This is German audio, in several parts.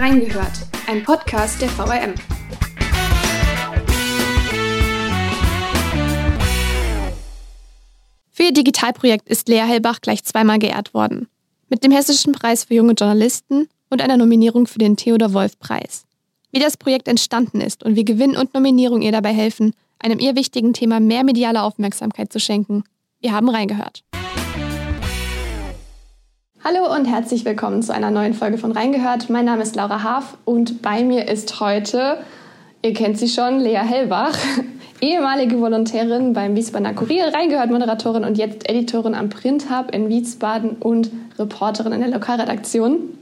Reingehört, ein Podcast der VRM. Für ihr Digitalprojekt ist Lea Hellbach gleich zweimal geehrt worden. Mit dem Hessischen Preis für junge Journalisten und einer Nominierung für den Theodor Wolf Preis. Wie das Projekt entstanden ist und wie Gewinn und Nominierung ihr dabei helfen, einem ihr wichtigen Thema mehr mediale Aufmerksamkeit zu schenken. Wir haben reingehört. Hallo und herzlich willkommen zu einer neuen Folge von Reingehört. Mein Name ist Laura Haaf und bei mir ist heute, ihr kennt sie schon, Lea Hellbach, ehemalige Volontärin beim Wiesbadener Kurier, Reingehört Moderatorin und jetzt Editorin am Print Hub in Wiesbaden und Reporterin in der Lokalredaktion.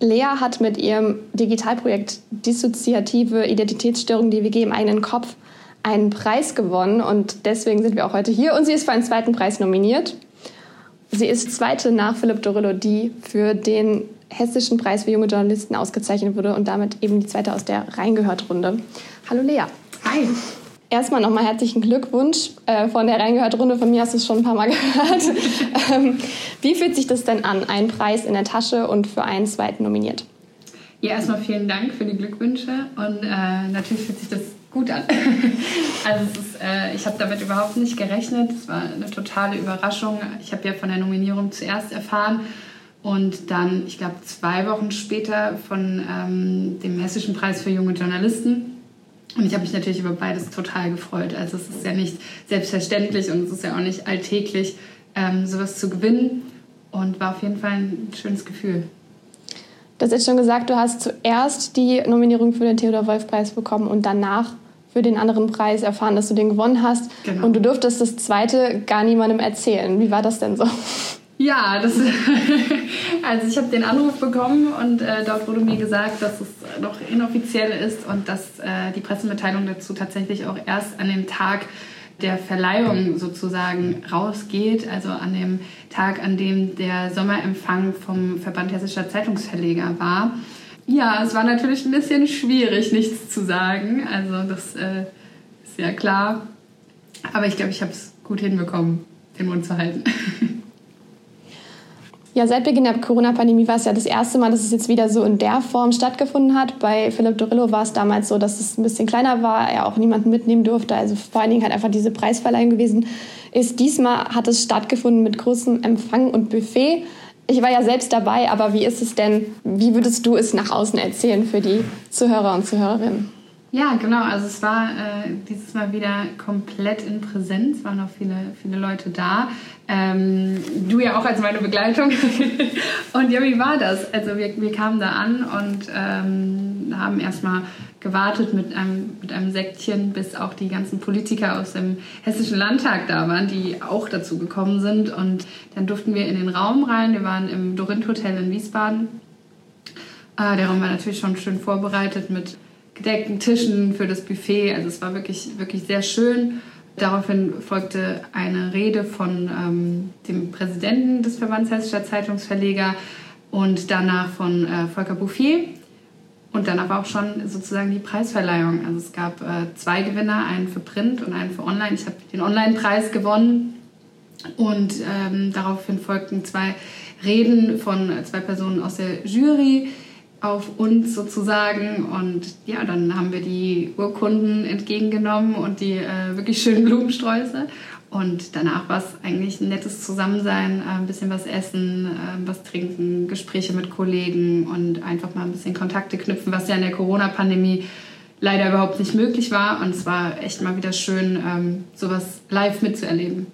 Lea hat mit ihrem Digitalprojekt Dissoziative Identitätsstörung DWG im eigenen Kopf einen Preis gewonnen und deswegen sind wir auch heute hier und sie ist für einen zweiten Preis nominiert. Sie ist zweite nach Philipp Dorillo, die für den Hessischen Preis für junge Journalisten ausgezeichnet wurde und damit eben die zweite aus der Reingehört-Runde. Hallo Lea. Hi. Erstmal nochmal herzlichen Glückwunsch äh, von der Reingehört-Runde. Von mir hast du es schon ein paar Mal gehört. ähm, wie fühlt sich das denn an, einen Preis in der Tasche und für einen zweiten nominiert? Ja, erstmal vielen Dank für die Glückwünsche und äh, natürlich fühlt sich das gut an. also ist, äh, ich habe damit überhaupt nicht gerechnet. Es war eine totale Überraschung. Ich habe ja von der Nominierung zuerst erfahren und dann, ich glaube, zwei Wochen später von ähm, dem Hessischen Preis für junge Journalisten. Und ich habe mich natürlich über beides total gefreut. Also es ist ja nicht selbstverständlich und es ist ja auch nicht alltäglich, ähm, sowas zu gewinnen. Und war auf jeden Fall ein schönes Gefühl. Du hast jetzt schon gesagt, du hast zuerst die Nominierung für den Theodor Wolf Preis bekommen und danach für den anderen Preis erfahren, dass du den gewonnen hast. Genau. Und du durftest das zweite gar niemandem erzählen. Wie war das denn so? Ja, das, also ich habe den Anruf bekommen und äh, dort wurde mir gesagt, dass es noch inoffiziell ist und dass äh, die Pressemitteilung dazu tatsächlich auch erst an dem Tag der Verleihung sozusagen rausgeht, also an dem Tag, an dem der Sommerempfang vom Verband Hessischer Zeitungsverleger war. Ja, es war natürlich ein bisschen schwierig, nichts zu sagen. Also das äh, ist ja klar. Aber ich glaube, ich habe es gut hinbekommen, den Mund zu halten. Ja, seit Beginn der Corona-Pandemie war es ja das erste Mal, dass es jetzt wieder so in der Form stattgefunden hat. Bei Philipp Dorillo war es damals so, dass es ein bisschen kleiner war, er auch niemanden mitnehmen durfte. Also vor allen Dingen halt einfach diese Preisverleihung gewesen ist. Diesmal hat es stattgefunden mit großem Empfang und Buffet. Ich war ja selbst dabei, aber wie ist es denn, wie würdest du es nach außen erzählen für die Zuhörer und Zuhörerinnen? Ja, genau. Also es war äh, dieses Mal wieder komplett in Präsenz, waren auch viele, viele Leute da. Ähm, du ja auch als meine Begleitung. und ja, wie war das? Also wir, wir kamen da an und ähm, haben erstmal gewartet mit einem, mit einem Säckchen, bis auch die ganzen Politiker aus dem Hessischen Landtag da waren, die auch dazu gekommen sind. Und dann durften wir in den Raum rein. Wir waren im Dorint Hotel in Wiesbaden. Äh, der Raum war natürlich schon schön vorbereitet mit gedeckten Tischen für das Buffet. Also es war wirklich, wirklich sehr schön. Daraufhin folgte eine Rede von ähm, dem Präsidenten des Verbands Hessischer Zeitungsverleger und danach von äh, Volker Bouffier. Und dann aber auch schon sozusagen die Preisverleihung. Also es gab äh, zwei Gewinner, einen für Print und einen für Online. Ich habe den Online-Preis gewonnen und ähm, daraufhin folgten zwei Reden von zwei Personen aus der Jury auf uns sozusagen. Und ja, dann haben wir die Urkunden entgegengenommen und die äh, wirklich schönen Blumensträuße. Und danach war es eigentlich ein nettes Zusammensein, äh, ein bisschen was essen, äh, was trinken, Gespräche mit Kollegen und einfach mal ein bisschen Kontakte knüpfen, was ja in der Corona-Pandemie leider überhaupt nicht möglich war. Und es war echt mal wieder schön, ähm, sowas live mitzuerleben.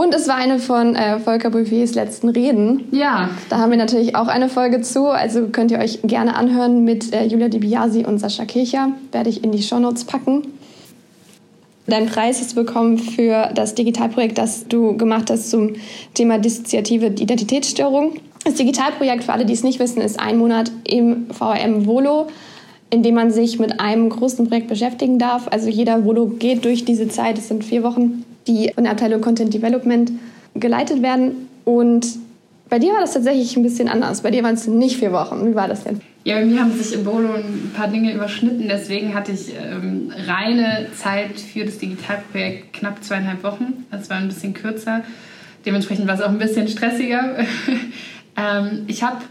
Und es war eine von äh, Volker Bouffiers letzten Reden. Ja. Da haben wir natürlich auch eine Folge zu. Also könnt ihr euch gerne anhören mit äh, Julia Di Biasi und Sascha Kircher. Werde ich in die Shownotes packen. Deinen Preis hast du bekommen für das Digitalprojekt, das du gemacht hast zum Thema dissoziative Identitätsstörung. Das Digitalprojekt, für alle, die es nicht wissen, ist ein Monat im VRM Volo, in dem man sich mit einem großen Projekt beschäftigen darf. Also jeder Volo geht durch diese Zeit, es sind vier Wochen die von der Abteilung Content Development geleitet werden. Und bei dir war das tatsächlich ein bisschen anders. Bei dir waren es nicht vier Wochen. Wie war das denn? Ja, bei mir haben sich im Bolo ein paar Dinge überschnitten. Deswegen hatte ich ähm, reine Zeit für das Digitalprojekt knapp zweieinhalb Wochen. Das war ein bisschen kürzer. Dementsprechend war es auch ein bisschen stressiger. ähm, ich habe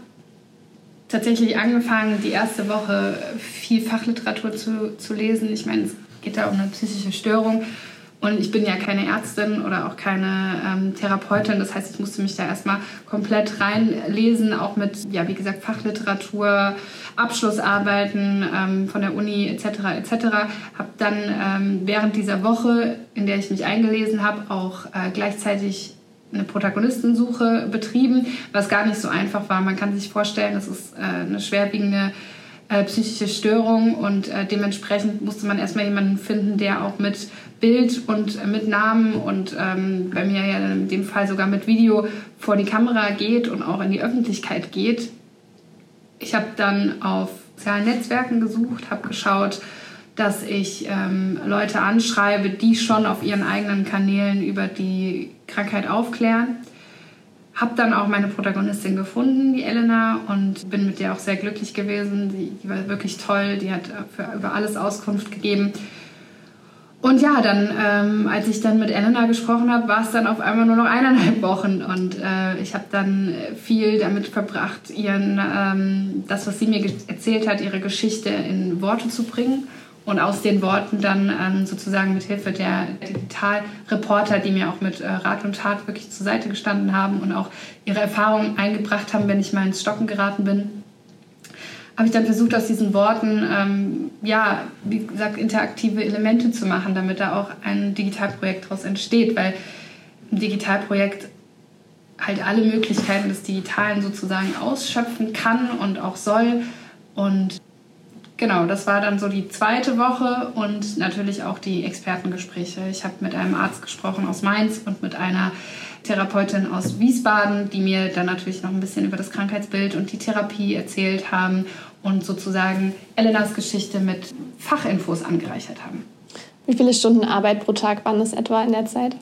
tatsächlich angefangen, die erste Woche viel Fachliteratur zu, zu lesen. Ich meine, es geht da um eine psychische Störung. Und ich bin ja keine Ärztin oder auch keine ähm, Therapeutin. Das heißt, ich musste mich da erstmal komplett reinlesen, auch mit, ja, wie gesagt, Fachliteratur, Abschlussarbeiten ähm, von der Uni etc. etc. Habe dann ähm, während dieser Woche, in der ich mich eingelesen habe, auch äh, gleichzeitig eine Protagonistensuche betrieben, was gar nicht so einfach war. Man kann sich vorstellen, das ist äh, eine schwerwiegende äh, psychische Störung und äh, dementsprechend musste man erstmal jemanden finden, der auch mit Bild und äh, mit Namen und ähm, bei mir ja in dem Fall sogar mit Video vor die Kamera geht und auch in die Öffentlichkeit geht. Ich habe dann auf sozialen Netzwerken gesucht, habe geschaut, dass ich ähm, Leute anschreibe, die schon auf ihren eigenen Kanälen über die Krankheit aufklären. Habe dann auch meine Protagonistin gefunden, die Elena, und bin mit der auch sehr glücklich gewesen. Die, die war wirklich toll, die hat für, über alles Auskunft gegeben. Und ja, dann, ähm, als ich dann mit Elena gesprochen habe, war es dann auf einmal nur noch eineinhalb Wochen. Und äh, ich habe dann viel damit verbracht, ihren, ähm, das, was sie mir erzählt hat, ihre Geschichte in Worte zu bringen und aus den Worten dann ähm, sozusagen mit Hilfe der Digitalreporter, die mir auch mit äh, Rat und Tat wirklich zur Seite gestanden haben und auch ihre Erfahrungen eingebracht haben, wenn ich mal ins Stocken geraten bin, habe ich dann versucht, aus diesen Worten, ähm, ja, wie gesagt, interaktive Elemente zu machen, damit da auch ein Digitalprojekt daraus entsteht, weil ein Digitalprojekt halt alle Möglichkeiten des Digitalen sozusagen ausschöpfen kann und auch soll. Und genau, das war dann so die zweite Woche und natürlich auch die Expertengespräche. Ich habe mit einem Arzt gesprochen aus Mainz und mit einer Therapeutin aus Wiesbaden, die mir dann natürlich noch ein bisschen über das Krankheitsbild und die Therapie erzählt haben und sozusagen Elenas Geschichte mit Fachinfos angereichert haben. Wie viele Stunden Arbeit pro Tag waren das etwa in der Zeit?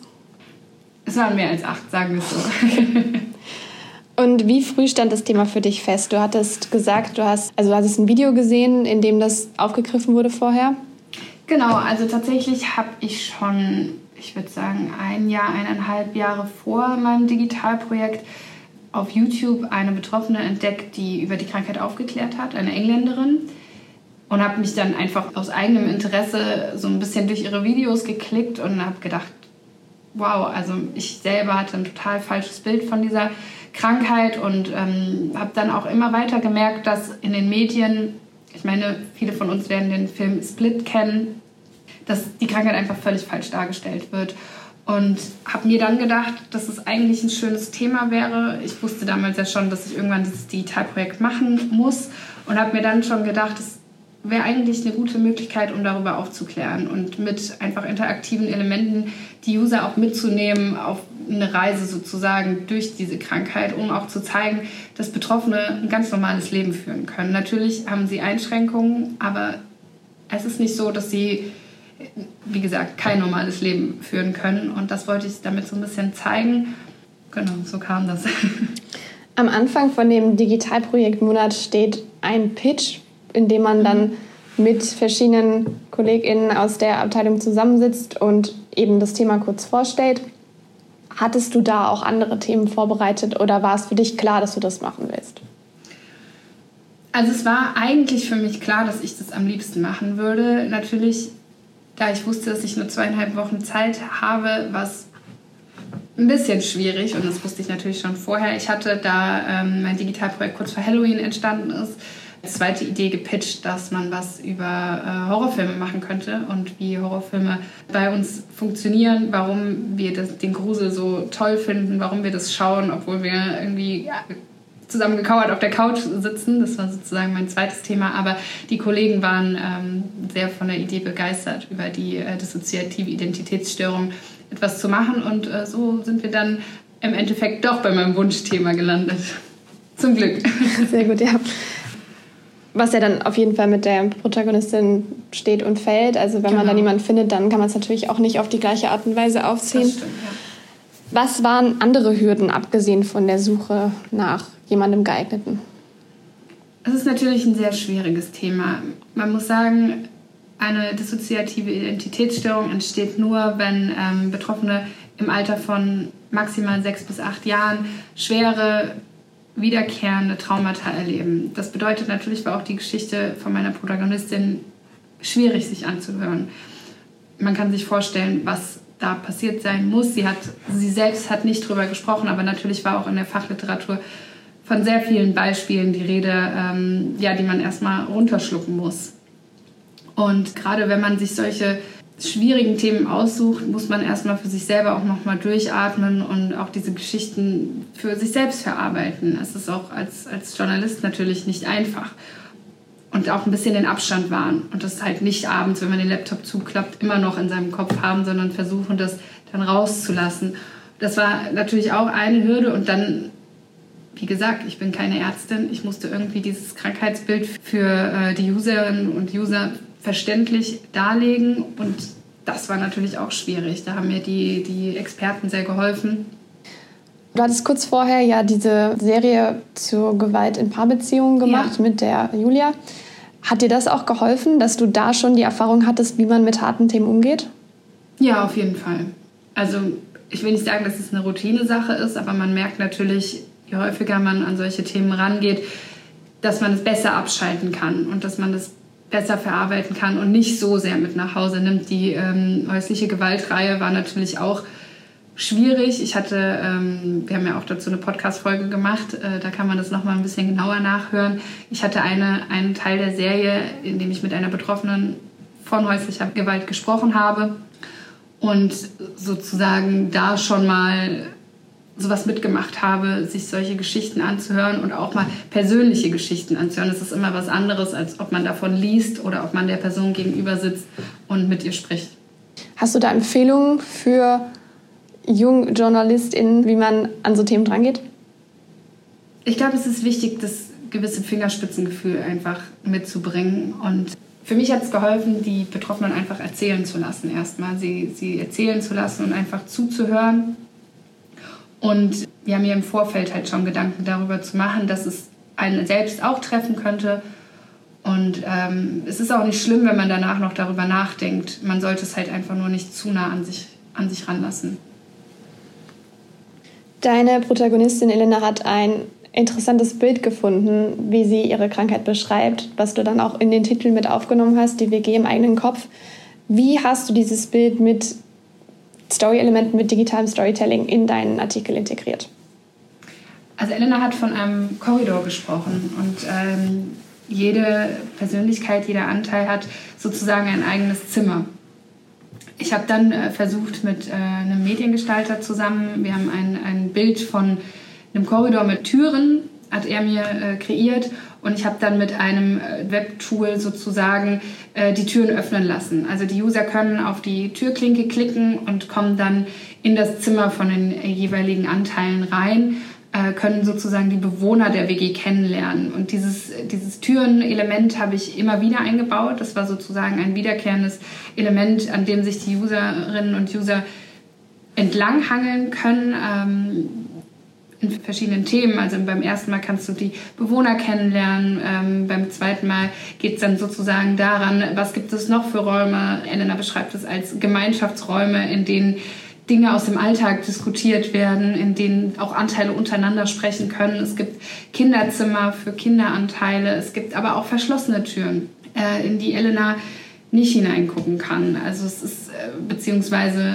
Es waren mehr als acht, sagen wir es so. Und wie früh stand das Thema für dich fest? Du hattest gesagt, du hast, also hast ein Video gesehen, in dem das aufgegriffen wurde vorher. Genau, also tatsächlich habe ich schon, ich würde sagen, ein Jahr, eineinhalb Jahre vor meinem Digitalprojekt auf YouTube eine Betroffene entdeckt, die über die Krankheit aufgeklärt hat, eine Engländerin. Und habe mich dann einfach aus eigenem Interesse so ein bisschen durch ihre Videos geklickt und habe gedacht, wow, also ich selber hatte ein total falsches Bild von dieser Krankheit und ähm, habe dann auch immer weiter gemerkt, dass in den Medien, ich meine, viele von uns werden den Film Split kennen, dass die Krankheit einfach völlig falsch dargestellt wird. Und habe mir dann gedacht, dass es eigentlich ein schönes Thema wäre. Ich wusste damals ja schon, dass ich irgendwann dieses Digitalprojekt machen muss und habe mir dann schon gedacht, es wäre eigentlich eine gute Möglichkeit, um darüber aufzuklären und mit einfach interaktiven Elementen die User auch mitzunehmen auf eine Reise sozusagen durch diese Krankheit, um auch zu zeigen, dass Betroffene ein ganz normales Leben führen können. Natürlich haben sie Einschränkungen, aber es ist nicht so, dass sie, wie gesagt, kein normales Leben führen können. Und das wollte ich damit so ein bisschen zeigen. Genau, so kam das. Am Anfang von dem Digitalprojekt Monat steht ein Pitch, in dem man dann mit verschiedenen KollegInnen aus der Abteilung zusammensitzt und eben das Thema kurz vorstellt. Hattest du da auch andere Themen vorbereitet oder war es für dich klar, dass du das machen willst? Also es war eigentlich für mich klar, dass ich das am liebsten machen würde. Natürlich, da ich wusste, dass ich nur zweieinhalb Wochen Zeit habe, was ein bisschen schwierig und das wusste ich natürlich schon vorher. Ich hatte da ähm, mein Digitalprojekt kurz vor Halloween entstanden ist, zweite Idee gepitcht, dass man was über äh, Horrorfilme machen könnte und wie Horrorfilme bei uns funktionieren, warum wir das, den Grusel so toll finden, warum wir das schauen, obwohl wir irgendwie ja, zusammen gekauert auf der Couch sitzen. Das war sozusagen mein zweites Thema. Aber die Kollegen waren ähm, sehr von der Idee begeistert, über die äh, dissoziative Identitätsstörung etwas zu machen. Und äh, so sind wir dann im Endeffekt doch bei meinem Wunschthema gelandet. Zum Glück. Sehr gut, ja was ja dann auf jeden Fall mit der Protagonistin steht und fällt. Also wenn genau. man da niemanden findet, dann kann man es natürlich auch nicht auf die gleiche Art und Weise aufziehen. Stimmt, ja. Was waren andere Hürden, abgesehen von der Suche nach jemandem geeigneten? Es ist natürlich ein sehr schwieriges Thema. Man muss sagen, eine dissoziative Identitätsstörung entsteht nur, wenn ähm, Betroffene im Alter von maximal sechs bis acht Jahren schwere wiederkehrende Traumata erleben. Das bedeutet natürlich, war auch die Geschichte von meiner Protagonistin schwierig sich anzuhören. Man kann sich vorstellen, was da passiert sein muss. Sie, hat, sie selbst hat nicht drüber gesprochen, aber natürlich war auch in der Fachliteratur von sehr vielen Beispielen die Rede, ähm, ja, die man erstmal runterschlucken muss. Und gerade wenn man sich solche schwierigen Themen aussucht, muss man erstmal für sich selber auch nochmal durchatmen und auch diese Geschichten für sich selbst verarbeiten. Es ist auch als, als Journalist natürlich nicht einfach. Und auch ein bisschen den Abstand wahren. Und das halt nicht abends, wenn man den Laptop zuklappt, immer noch in seinem Kopf haben, sondern versuchen, das dann rauszulassen. Das war natürlich auch eine Hürde. Und dann, wie gesagt, ich bin keine Ärztin. Ich musste irgendwie dieses Krankheitsbild für äh, die Userinnen und User verständlich darlegen. Und das war natürlich auch schwierig. Da haben mir die, die Experten sehr geholfen. Du hattest kurz vorher ja diese Serie zur Gewalt in Paarbeziehungen gemacht ja. mit der Julia. Hat dir das auch geholfen, dass du da schon die Erfahrung hattest, wie man mit harten Themen umgeht? Ja, auf jeden Fall. Also ich will nicht sagen, dass es eine Routine-Sache ist, aber man merkt natürlich, je häufiger man an solche Themen rangeht, dass man es besser abschalten kann und dass man es besser verarbeiten kann und nicht so sehr mit nach Hause nimmt. Die ähm, häusliche Gewaltreihe war natürlich auch schwierig. Ich hatte, ähm, wir haben ja auch dazu eine Podcast-Folge gemacht, äh, da kann man das nochmal ein bisschen genauer nachhören. Ich hatte eine, einen Teil der Serie, in dem ich mit einer Betroffenen von häuslicher Gewalt gesprochen habe und sozusagen da schon mal sowas mitgemacht habe, sich solche Geschichten anzuhören und auch mal persönliche Geschichten anzuhören. Das ist immer was anderes, als ob man davon liest oder ob man der Person gegenüber sitzt und mit ihr spricht. Hast du da Empfehlungen für junge JournalistInnen, wie man an so Themen drangeht? Ich glaube, es ist wichtig, das gewisse Fingerspitzengefühl einfach mitzubringen. Und für mich hat es geholfen, die Betroffenen einfach erzählen zu lassen, erstmal sie, sie erzählen zu lassen und einfach zuzuhören und ja, mir im Vorfeld halt schon Gedanken darüber zu machen, dass es einen selbst auch treffen könnte. Und ähm, es ist auch nicht schlimm, wenn man danach noch darüber nachdenkt. Man sollte es halt einfach nur nicht zu nah an sich, an sich ranlassen. Deine Protagonistin Elena hat ein interessantes Bild gefunden, wie sie ihre Krankheit beschreibt, was du dann auch in den Titel mit aufgenommen hast, die WG im eigenen Kopf. Wie hast du dieses Bild mit Story-Elementen mit digitalem Storytelling in deinen Artikel integriert? Also Elena hat von einem Korridor gesprochen und ähm, jede Persönlichkeit, jeder Anteil hat sozusagen ein eigenes Zimmer. Ich habe dann äh, versucht mit äh, einem Mediengestalter zusammen, wir haben ein, ein Bild von einem Korridor mit Türen, hat er mir äh, kreiert und ich habe dann mit einem äh, Webtool sozusagen äh, die Türen öffnen lassen. Also die User können auf die Türklinke klicken und kommen dann in das Zimmer von den äh, jeweiligen Anteilen rein, äh, können sozusagen die Bewohner der WG kennenlernen. Und dieses, dieses Türenelement habe ich immer wieder eingebaut. Das war sozusagen ein wiederkehrendes Element, an dem sich die Userinnen und User entlanghangeln können. Ähm, in verschiedenen Themen. Also beim ersten Mal kannst du die Bewohner kennenlernen, ähm, beim zweiten Mal geht es dann sozusagen daran, was gibt es noch für Räume. Elena beschreibt es als Gemeinschaftsräume, in denen Dinge aus dem Alltag diskutiert werden, in denen auch Anteile untereinander sprechen können. Es gibt Kinderzimmer für Kinderanteile, es gibt aber auch verschlossene Türen, äh, in die Elena nicht hineingucken kann. Also es ist äh, beziehungsweise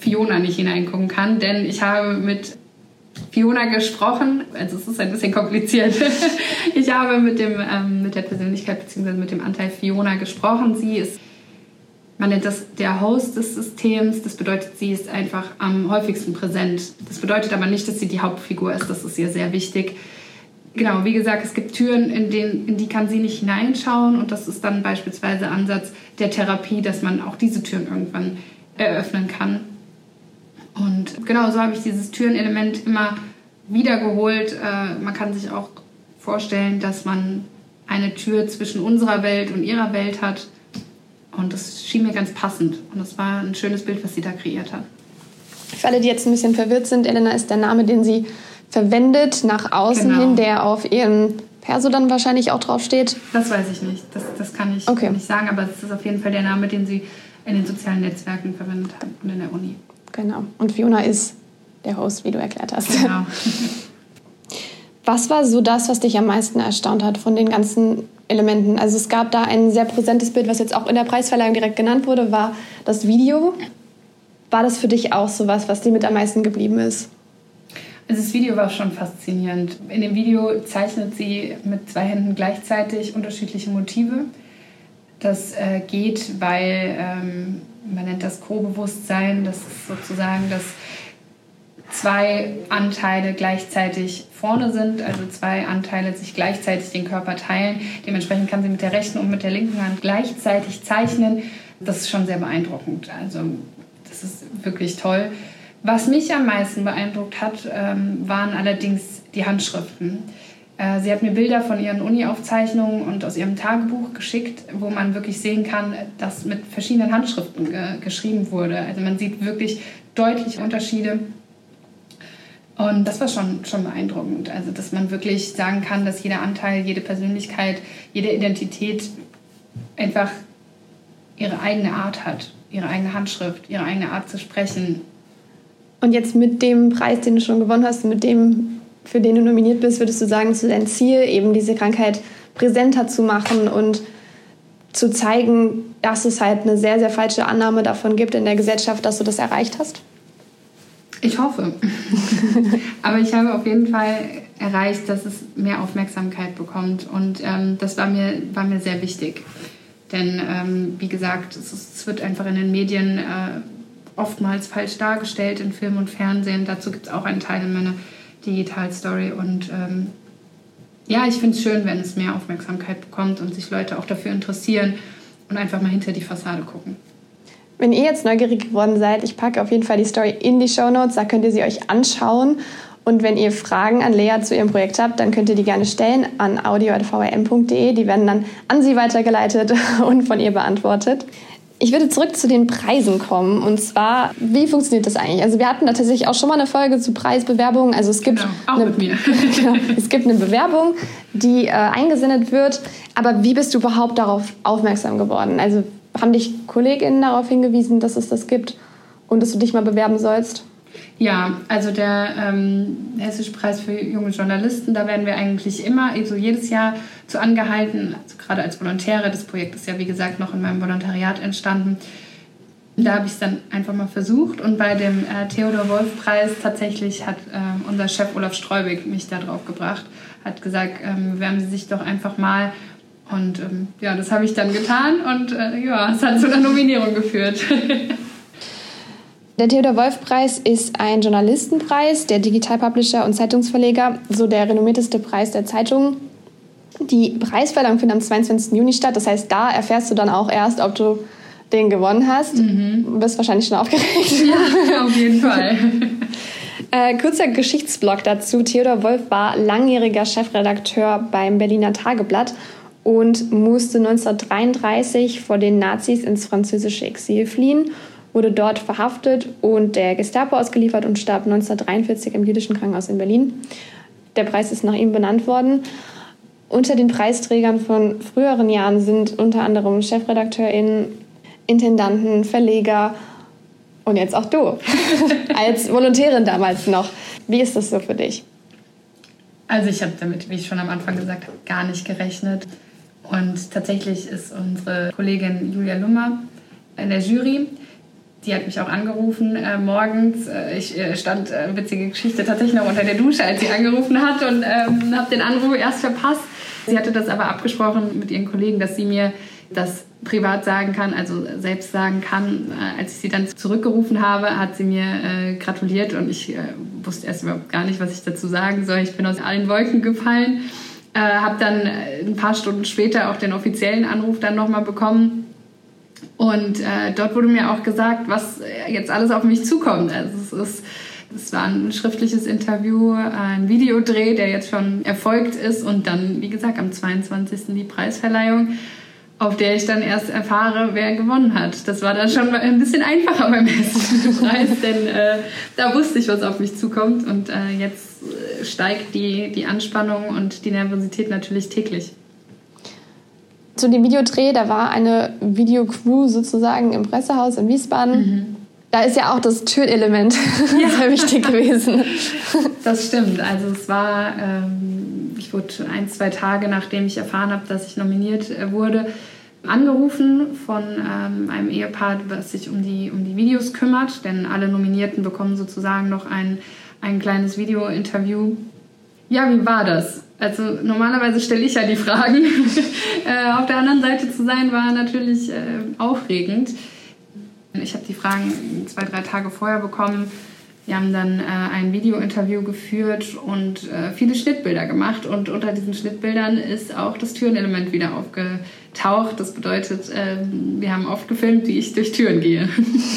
Fiona nicht hineingucken kann, denn ich habe mit Fiona gesprochen. Also es ist ein bisschen kompliziert. ich habe mit, dem, ähm, mit der Persönlichkeit bzw. mit dem Anteil Fiona gesprochen. Sie ist, man nennt das der Host des Systems. Das bedeutet, sie ist einfach am häufigsten präsent. Das bedeutet aber nicht, dass sie die Hauptfigur ist. Das ist ihr sehr wichtig. Genau, wie gesagt, es gibt Türen, in, denen, in die kann sie nicht hineinschauen. Und das ist dann beispielsweise Ansatz der Therapie, dass man auch diese Türen irgendwann eröffnen kann. Und genau so habe ich dieses Türenelement immer wiedergeholt. Äh, man kann sich auch vorstellen, dass man eine Tür zwischen unserer Welt und ihrer Welt hat. Und das schien mir ganz passend. Und das war ein schönes Bild, was sie da kreiert hat. Für alle, die jetzt ein bisschen verwirrt sind, Elena ist der Name, den sie verwendet nach außen genau. hin, der auf ihrem Perso dann wahrscheinlich auch draufsteht. Das weiß ich nicht. Das, das kann ich okay. nicht sagen, aber es ist auf jeden Fall der Name, den sie in den sozialen Netzwerken verwendet hat und in der Uni. Genau. Und Fiona ist der Host, wie du erklärt hast. Genau. Was war so das, was dich am meisten erstaunt hat von den ganzen Elementen? Also es gab da ein sehr präsentes Bild, was jetzt auch in der Preisverleihung direkt genannt wurde, war das Video. War das für dich auch so was, was dir mit am meisten geblieben ist? Also das Video war schon faszinierend. In dem Video zeichnet sie mit zwei Händen gleichzeitig unterschiedliche Motive. Das äh, geht, weil ähm, man nennt das Co-Bewusstsein, das ist sozusagen das zwei Anteile gleichzeitig vorne sind, also zwei Anteile sich gleichzeitig den Körper teilen. Dementsprechend kann sie mit der rechten und mit der linken Hand gleichzeitig zeichnen. Das ist schon sehr beeindruckend. Also das ist wirklich toll. Was mich am meisten beeindruckt hat, ähm, waren allerdings die Handschriften. Äh, sie hat mir Bilder von ihren Uni-Aufzeichnungen und aus ihrem Tagebuch geschickt, wo man wirklich sehen kann, dass mit verschiedenen Handschriften geschrieben wurde. Also man sieht wirklich deutliche Unterschiede und das war schon, schon beeindruckend. Also, dass man wirklich sagen kann, dass jeder Anteil, jede Persönlichkeit, jede Identität einfach ihre eigene Art hat, ihre eigene Handschrift, ihre eigene Art zu sprechen. Und jetzt mit dem Preis, den du schon gewonnen hast, mit dem, für den du nominiert bist, würdest du sagen, ist dein Ziel, eben diese Krankheit präsenter zu machen und zu zeigen, dass es halt eine sehr, sehr falsche Annahme davon gibt in der Gesellschaft, dass du das erreicht hast? Ich hoffe. Aber ich habe auf jeden Fall erreicht, dass es mehr Aufmerksamkeit bekommt. Und ähm, das war mir, war mir sehr wichtig. Denn, ähm, wie gesagt, es, ist, es, wird einfach in den Medien äh, oftmals falsch dargestellt, in Film und Fernsehen. Dazu gibt es auch einen Teil in meiner Digital-Story. Und ähm, ja, ich finde es schön, wenn es mehr Aufmerksamkeit bekommt und sich Leute auch dafür interessieren und einfach mal hinter die Fassade gucken. Wenn ihr jetzt neugierig geworden seid, ich packe auf jeden Fall die Story in die Show Notes, da könnt ihr sie euch anschauen. Und wenn ihr Fragen an Lea zu ihrem Projekt habt, dann könnt ihr die gerne stellen an audio.vrm.de. Die werden dann an sie weitergeleitet und von ihr beantwortet. Ich würde zurück zu den Preisen kommen. Und zwar, wie funktioniert das eigentlich? Also wir hatten da tatsächlich auch schon mal eine Folge zu Preisbewerbungen. Also es gibt, genau, auch eine, mit mir. genau, es gibt eine Bewerbung, die äh, eingesendet wird. Aber wie bist du überhaupt darauf aufmerksam geworden? Also haben dich KollegInnen darauf hingewiesen, dass es das gibt und dass du dich mal bewerben sollst? Ja, also der ähm, Hessische Preis für junge Journalisten, da werden wir eigentlich immer, also jedes Jahr zu angehalten, also gerade als Volontäre. Das Projekt ist ja, wie gesagt, noch in meinem Volontariat entstanden. Da habe ich es dann einfach mal versucht und bei dem äh, Theodor Wolf Preis tatsächlich hat äh, unser Chef Olaf Streubig mich da drauf gebracht, hat gesagt, ähm, bewerben Sie sich doch einfach mal und ähm, ja, das habe ich dann getan und äh, ja, es hat zu einer Nominierung geführt. Der Theodor Wolf Preis ist ein Journalistenpreis der Digitalpublisher und Zeitungsverleger, so der renommierteste Preis der Zeitungen. Die Preisverleihung findet am 22. Juni statt, das heißt, da erfährst du dann auch erst, ob du den gewonnen hast. Mhm. Du bist wahrscheinlich schon aufgeregt. Ja, auf jeden Fall. Äh, kurzer Geschichtsblock dazu. Theodor Wolf war langjähriger Chefredakteur beim Berliner Tageblatt und musste 1933 vor den Nazis ins französische Exil fliehen, wurde dort verhaftet und der Gestapo ausgeliefert und starb 1943 im jüdischen Krankenhaus in Berlin. Der Preis ist nach ihm benannt worden. Unter den Preisträgern von früheren Jahren sind unter anderem ChefredakteurInnen, Intendanten, Verleger und jetzt auch du als Volontärin damals noch. Wie ist das so für dich? Also ich habe damit, wie ich schon am Anfang gesagt habe, gar nicht gerechnet. Und tatsächlich ist unsere Kollegin Julia Lummer in der Jury. Die hat mich auch angerufen äh, morgens. Äh, ich äh, stand, äh, witzige Geschichte, tatsächlich noch unter der Dusche, als sie angerufen hat und ähm, habe den Anruf erst verpasst. Sie hatte das aber abgesprochen mit ihren Kollegen, dass sie mir das privat sagen kann, also selbst sagen kann. Äh, als ich sie dann zurückgerufen habe, hat sie mir äh, gratuliert und ich wusste erst überhaupt gar nicht, was ich dazu sagen soll. Ich bin aus allen Wolken gefallen. Äh, habe dann äh, ein paar Stunden später auch den offiziellen Anruf dann nochmal bekommen. Und äh, dort wurde mir auch gesagt, was jetzt alles auf mich zukommt. Also es, ist, es war ein schriftliches Interview, ein Videodreh, der jetzt schon erfolgt ist und dann, wie gesagt, am 22. die Preisverleihung auf der ich dann erst erfahre, wer gewonnen hat. Das war dann schon ein bisschen einfacher beim hessischen Preis, denn äh, da wusste ich, was auf mich zukommt. Und äh, jetzt steigt die, die Anspannung und die Nervosität natürlich täglich. Zu dem Videodreh, da war eine Videocrew sozusagen im Pressehaus in Wiesbaden. Mhm. Da ist ja auch das Türelement ja. sehr wichtig gewesen. Das stimmt. Also es war, ähm, ich wurde ein, zwei Tage nachdem ich erfahren habe, dass ich nominiert äh, wurde, angerufen von ähm, einem Ehepaar, das sich um die, um die Videos kümmert. Denn alle Nominierten bekommen sozusagen noch ein, ein kleines Video-Interview. Ja, wie war das? Also normalerweise stelle ich ja die Fragen. äh, auf der anderen Seite zu sein war natürlich äh, aufregend. Ich habe die Fragen zwei, drei Tage vorher bekommen. Wir haben dann äh, ein Video-Interview geführt und äh, viele Schnittbilder gemacht. Und unter diesen Schnittbildern ist auch das Türenelement wieder aufgetaucht. Das bedeutet, äh, wir haben oft gefilmt, wie ich durch Türen gehe.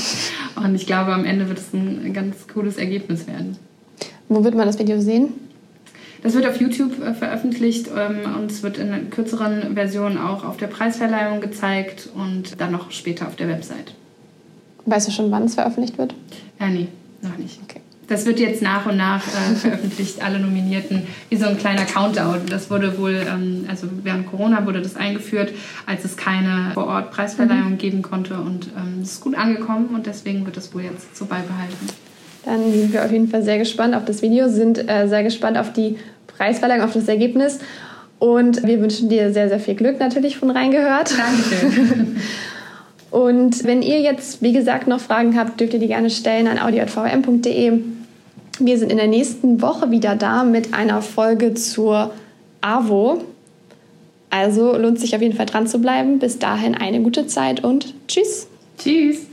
und ich glaube, am Ende wird es ein ganz cooles Ergebnis werden. Wo wird man das Video sehen? Das wird auf YouTube äh, veröffentlicht ähm, und es wird in kürzeren Versionen auch auf der Preisverleihung gezeigt und dann noch später auf der Website. Weißt du schon, wann es veröffentlicht wird? Ja, nee, noch nicht. Okay. Das wird jetzt nach und nach äh, veröffentlicht, alle Nominierten, wie so ein kleiner Countdown. Das wurde wohl, ähm, also während Corona wurde das eingeführt, als es keine Vor-Ort-Preisverleihung mhm. geben konnte. Und ähm, es ist gut angekommen und deswegen wird das wohl jetzt so beibehalten. Dann sind wir auf jeden Fall sehr gespannt auf das Video, sind äh, sehr gespannt auf die Preisverleihung, auf das Ergebnis. Und wir wünschen dir sehr, sehr viel Glück natürlich von reingehört. Dankeschön. Und wenn ihr jetzt, wie gesagt, noch Fragen habt, dürft ihr die gerne stellen an audio.vm.de. Wir sind in der nächsten Woche wieder da mit einer Folge zur AWO. Also lohnt sich auf jeden Fall dran zu bleiben. Bis dahin eine gute Zeit und tschüss. Tschüss.